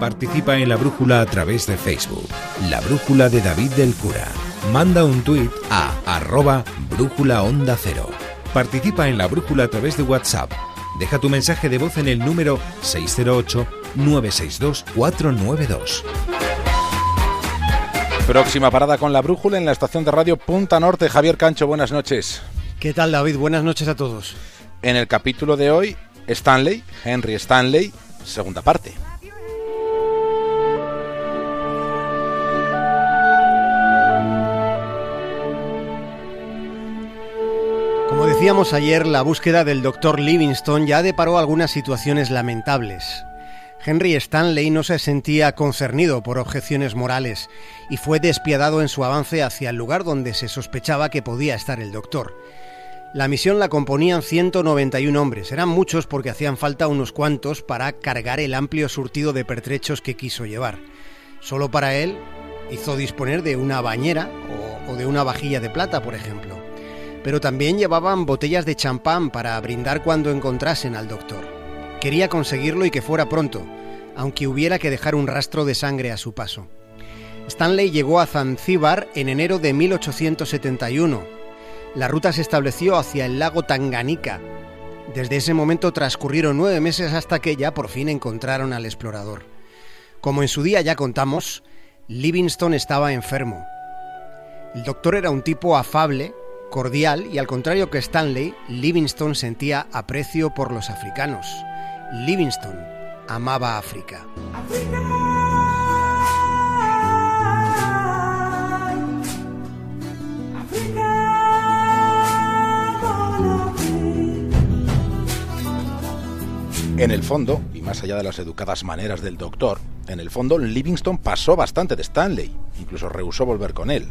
Participa en la brújula a través de Facebook. La brújula de David del Cura. Manda un tuit a arroba brújula onda cero. Participa en la brújula a través de WhatsApp. Deja tu mensaje de voz en el número 608-962-492. Próxima parada con la brújula en la estación de radio Punta Norte. Javier Cancho, buenas noches. ¿Qué tal David? Buenas noches a todos. En el capítulo de hoy, Stanley, Henry Stanley, segunda parte. Como decíamos ayer, la búsqueda del doctor Livingstone ya deparó algunas situaciones lamentables. Henry Stanley no se sentía concernido por objeciones morales y fue despiadado en su avance hacia el lugar donde se sospechaba que podía estar el doctor. La misión la componían 191 hombres, eran muchos porque hacían falta unos cuantos para cargar el amplio surtido de pertrechos que quiso llevar. Solo para él hizo disponer de una bañera o, de una vajilla de plata, por ejemplo. Pero también llevaban botellas de champán para brindar cuando encontrasen al doctor. Quería conseguirlo y que fuera pronto, aunque hubiera que dejar un rastro de sangre a su paso. Stanley llegó a Zanzíbar en enero de 1871. La ruta se estableció hacia el lago Tanganica. Desde ese momento transcurrieron nueve meses hasta que ya por fin encontraron al explorador. Como en su día ya contamos, Livingstone estaba enfermo. El doctor era un tipo afable, cordial y al contrario que Stanley, Livingstone sentía aprecio por los africanos. Livingstone amaba África. En el fondo, y más allá de las educadas maneras del doctor, en el fondo Livingstone pasó bastante de Stanley, incluso rehusó volver con él.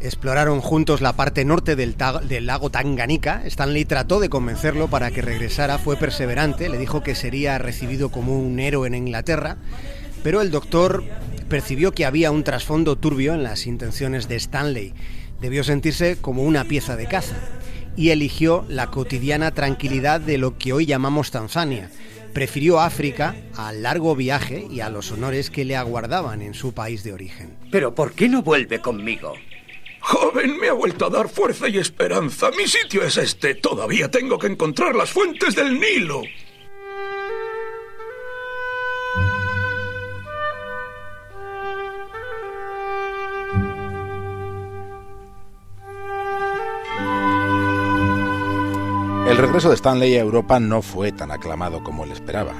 Exploraron juntos la parte norte del, del, lago Tanganica. Stanley trató de convencerlo para que regresara, fue perseverante, le dijo que sería recibido como un héroe en Inglaterra, pero el doctor percibió que había un trasfondo turbio en las intenciones de Stanley. Debió sentirse como una pieza de caza y eligió la cotidiana tranquilidad de lo que hoy llamamos Tanzania. Prefirió África al largo viaje y a los honores que le aguardaban en su país de origen. Pero ¿por qué no vuelve conmigo? Joven, me ha vuelto a dar fuerza y esperanza. Mi sitio es este. Todavía tengo que encontrar las fuentes del Nilo. El regreso de Stanley a Europa no fue tan aclamado como él esperaba.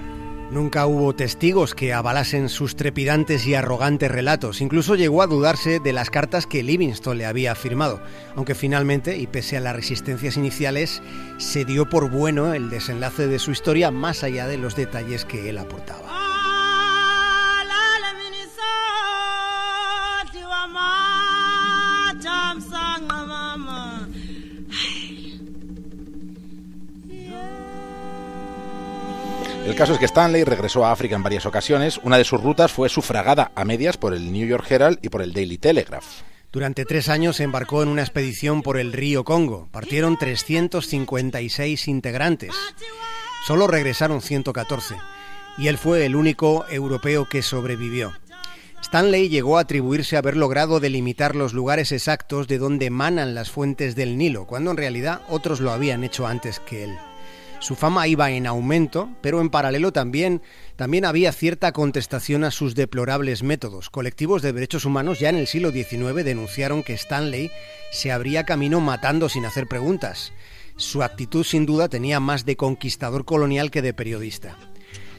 Nunca hubo testigos que avalasen sus trepidantes y arrogantes relatos. Incluso llegó a dudarse de las cartas que Livingstone le había firmado, aunque finalmente, y pese a las resistencias iniciales, se dio por bueno el desenlace de su historia más allá de los detalles que él aportaba. El caso es que Stanley regresó a África en varias ocasiones. Una de sus rutas fue sufragada a medias por el New York Herald y por el Daily Telegraph. Durante tres años se embarcó en una expedición por el río Congo. Partieron 356 integrantes. Solo regresaron 114. Y él fue el único europeo que sobrevivió. Stanley llegó a atribuirse haber logrado delimitar los lugares exactos de donde emanan las fuentes del Nilo, cuando en realidad otros lo habían hecho antes que él. Su fama iba en aumento, pero en paralelo también, también había cierta contestación a sus deplorables métodos. Colectivos de derechos humanos ya en el siglo XIX denunciaron que Stanley se abría camino matando sin hacer preguntas. Su actitud sin duda tenía más de conquistador colonial que de periodista.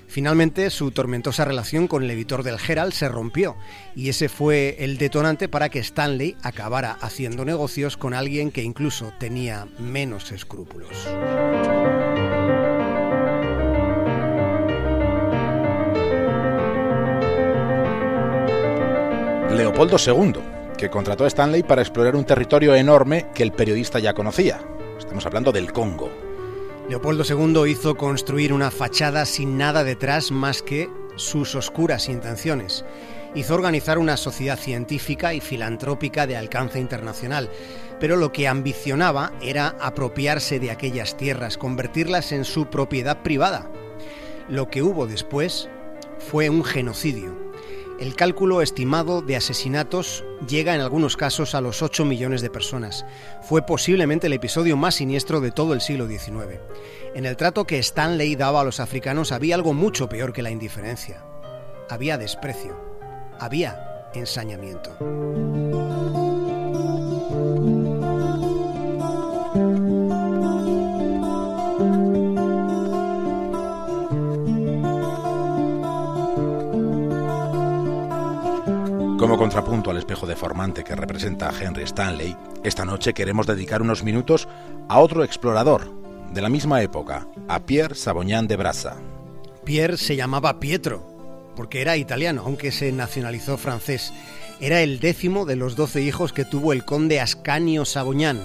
Finalmente, su tormentosa relación con el editor del Herald se rompió y ese fue el detonante para que Stanley acabara haciendo negocios con alguien que incluso tenía menos escrúpulos. Leopoldo II, que contrató a Stanley para explorar un territorio enorme que el periodista ya conocía. Estamos hablando del Congo. Leopoldo II hizo construir una fachada sin nada detrás más que sus oscuras intenciones. Hizo organizar una sociedad científica y filantrópica de alcance internacional, pero lo que ambicionaba era apropiarse de aquellas tierras, convertirlas en su propiedad privada. Lo que hubo después fue un genocidio. El cálculo estimado de asesinatos llega en algunos casos a los 8 millones de personas. Fue posiblemente el episodio más siniestro de todo el siglo XIX. En el trato que Stanley daba a los africanos había algo mucho peor que la indiferencia. Había desprecio. Había ensañamiento. Contrapunto al espejo deformante que representa a Henry Stanley, esta noche queremos dedicar unos minutos a otro explorador de la misma época, a Pierre Saboñán de Brasa. Pierre se llamaba Pietro, porque era italiano, aunque se nacionalizó francés. Era el décimo de los doce hijos que tuvo el conde Ascanio Saboñán.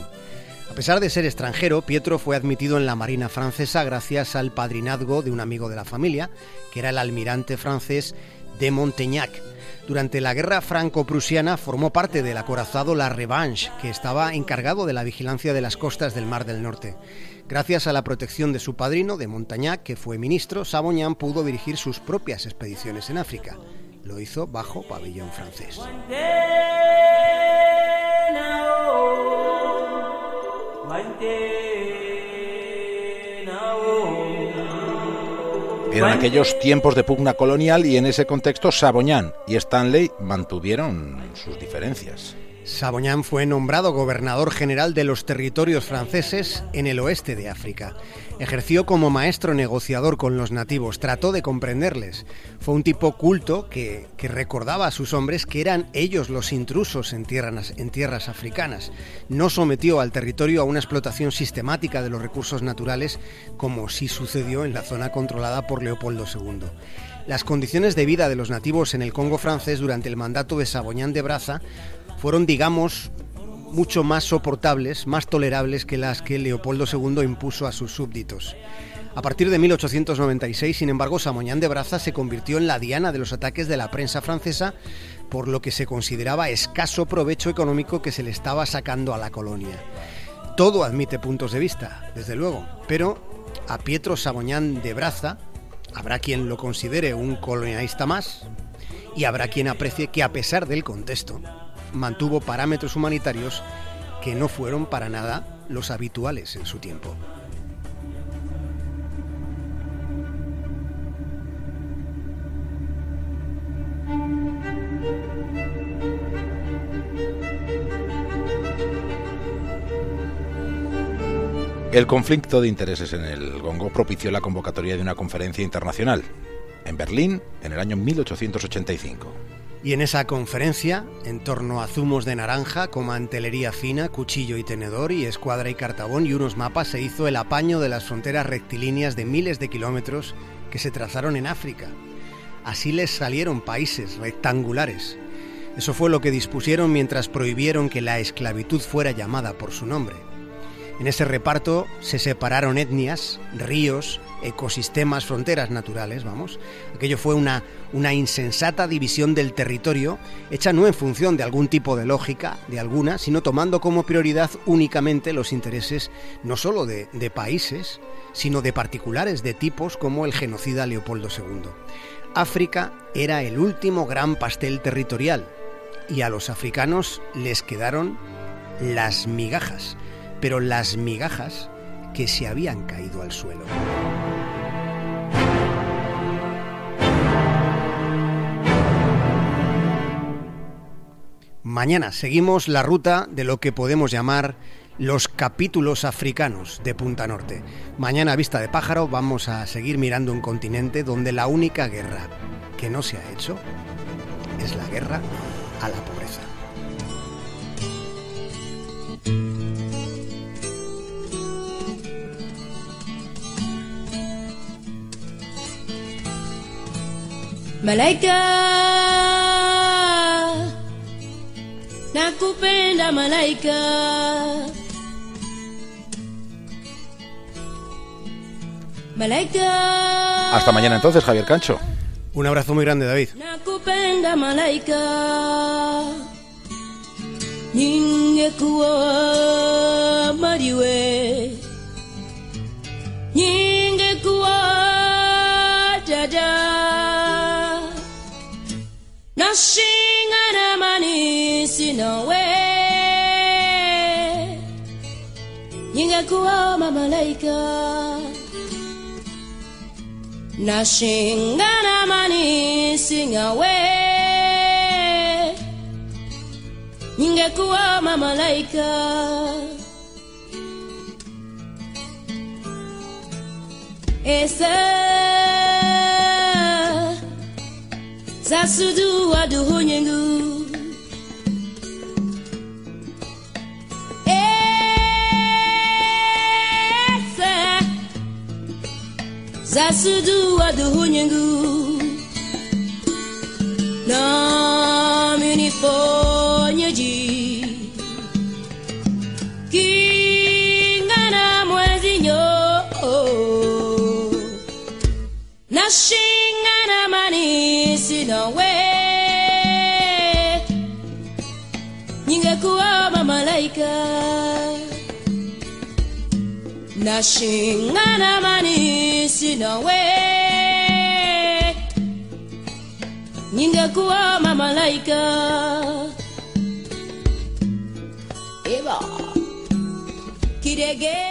A pesar de ser extranjero, Pietro fue admitido en la Marina francesa gracias al padrinazgo de un amigo de la familia, que era el almirante francés de Montaignac. Durante la guerra franco-prusiana formó parte del acorazado La Revanche, que estaba encargado de la vigilancia de las costas del Mar del Norte. Gracias a la protección de su padrino, de Montagnac, que fue ministro, Saboñán pudo dirigir sus propias expediciones en África. Lo hizo bajo pabellón francés. Eran aquellos tiempos de pugna colonial y en ese contexto Saboñán y Stanley mantuvieron sus diferencias. Saboñán fue nombrado gobernador general de los territorios franceses en el oeste de África. Ejerció como maestro negociador con los nativos, trató de comprenderles. Fue un tipo culto que, recordaba a sus hombres que eran ellos los intrusos en tierras, africanas. No sometió al territorio a una explotación sistemática de los recursos naturales como sí sucedió en la zona controlada por Leopoldo II. Las condiciones de vida de los nativos en el Congo francés durante el mandato de Saboñán de Braza fueron, digamos, mucho más soportables, más tolerables que las que Leopoldo II impuso a sus súbditos. A partir de 1896, sin embargo, Samoñán de Braza se convirtió en la diana de los ataques de la prensa francesa por lo que se consideraba escaso provecho económico que se le estaba sacando a la colonia. Todo admite puntos de vista, desde luego, pero a Pietro Saboñán de Braza habrá quien lo considere un colonialista más y habrá quien aprecie que a pesar del contexto, mantuvo parámetros humanitarios que no fueron para nada los habituales en su tiempo. El conflicto de intereses en el Congo propició la convocatoria de una conferencia internacional en Berlín en el año 1885. Y en esa conferencia, en torno a zumos de naranja, con mantelería fina, cuchillo y tenedor y escuadra y cartabón y unos mapas, se hizo el apaño de las fronteras rectilíneas de miles de kilómetros que se trazaron en África. Así les salieron países rectangulares. Eso fue lo que dispusieron mientras prohibieron que la esclavitud fuera llamada por su nombre. En ese reparto se separaron etnias, ríos, ecosistemas, fronteras naturales, vamos. Aquello fue una, una insensata división del territorio, hecha no en función de algún tipo de lógica, de alguna, sino tomando como prioridad únicamente los intereses no solo de, de países, sino de particulares, de tipos como el genocida Leopoldo II. África era el último gran pastel territorial y a los africanos les quedaron las migajas pero las migajas que se habían caído al suelo. Mañana seguimos la ruta de lo que podemos llamar los capítulos africanos de Punta Norte. Mañana a vista de pájaro vamos a seguir mirando un continente donde la única guerra que no se ha hecho es la guerra a la pobreza. Malaika. Nakupenda malaika. Malaika. Hasta mañana entonces, Javier Cancho. Un abrazo muy grande, David. nakupenda malaika. Ningekuwa mariwe Kashingana mani sinawe Ningekuwa mamalaika Nashingana mani singawe Ningekuwa mamalaika Esa zasudu waduhu nyengu ese zasudu waduhu nyengu na minifonyeji kingana mwezi nyo. Oh, fade away. Ningekuwa mamalaika nashingana mani sina we ningekuwa mamalaika eva kirege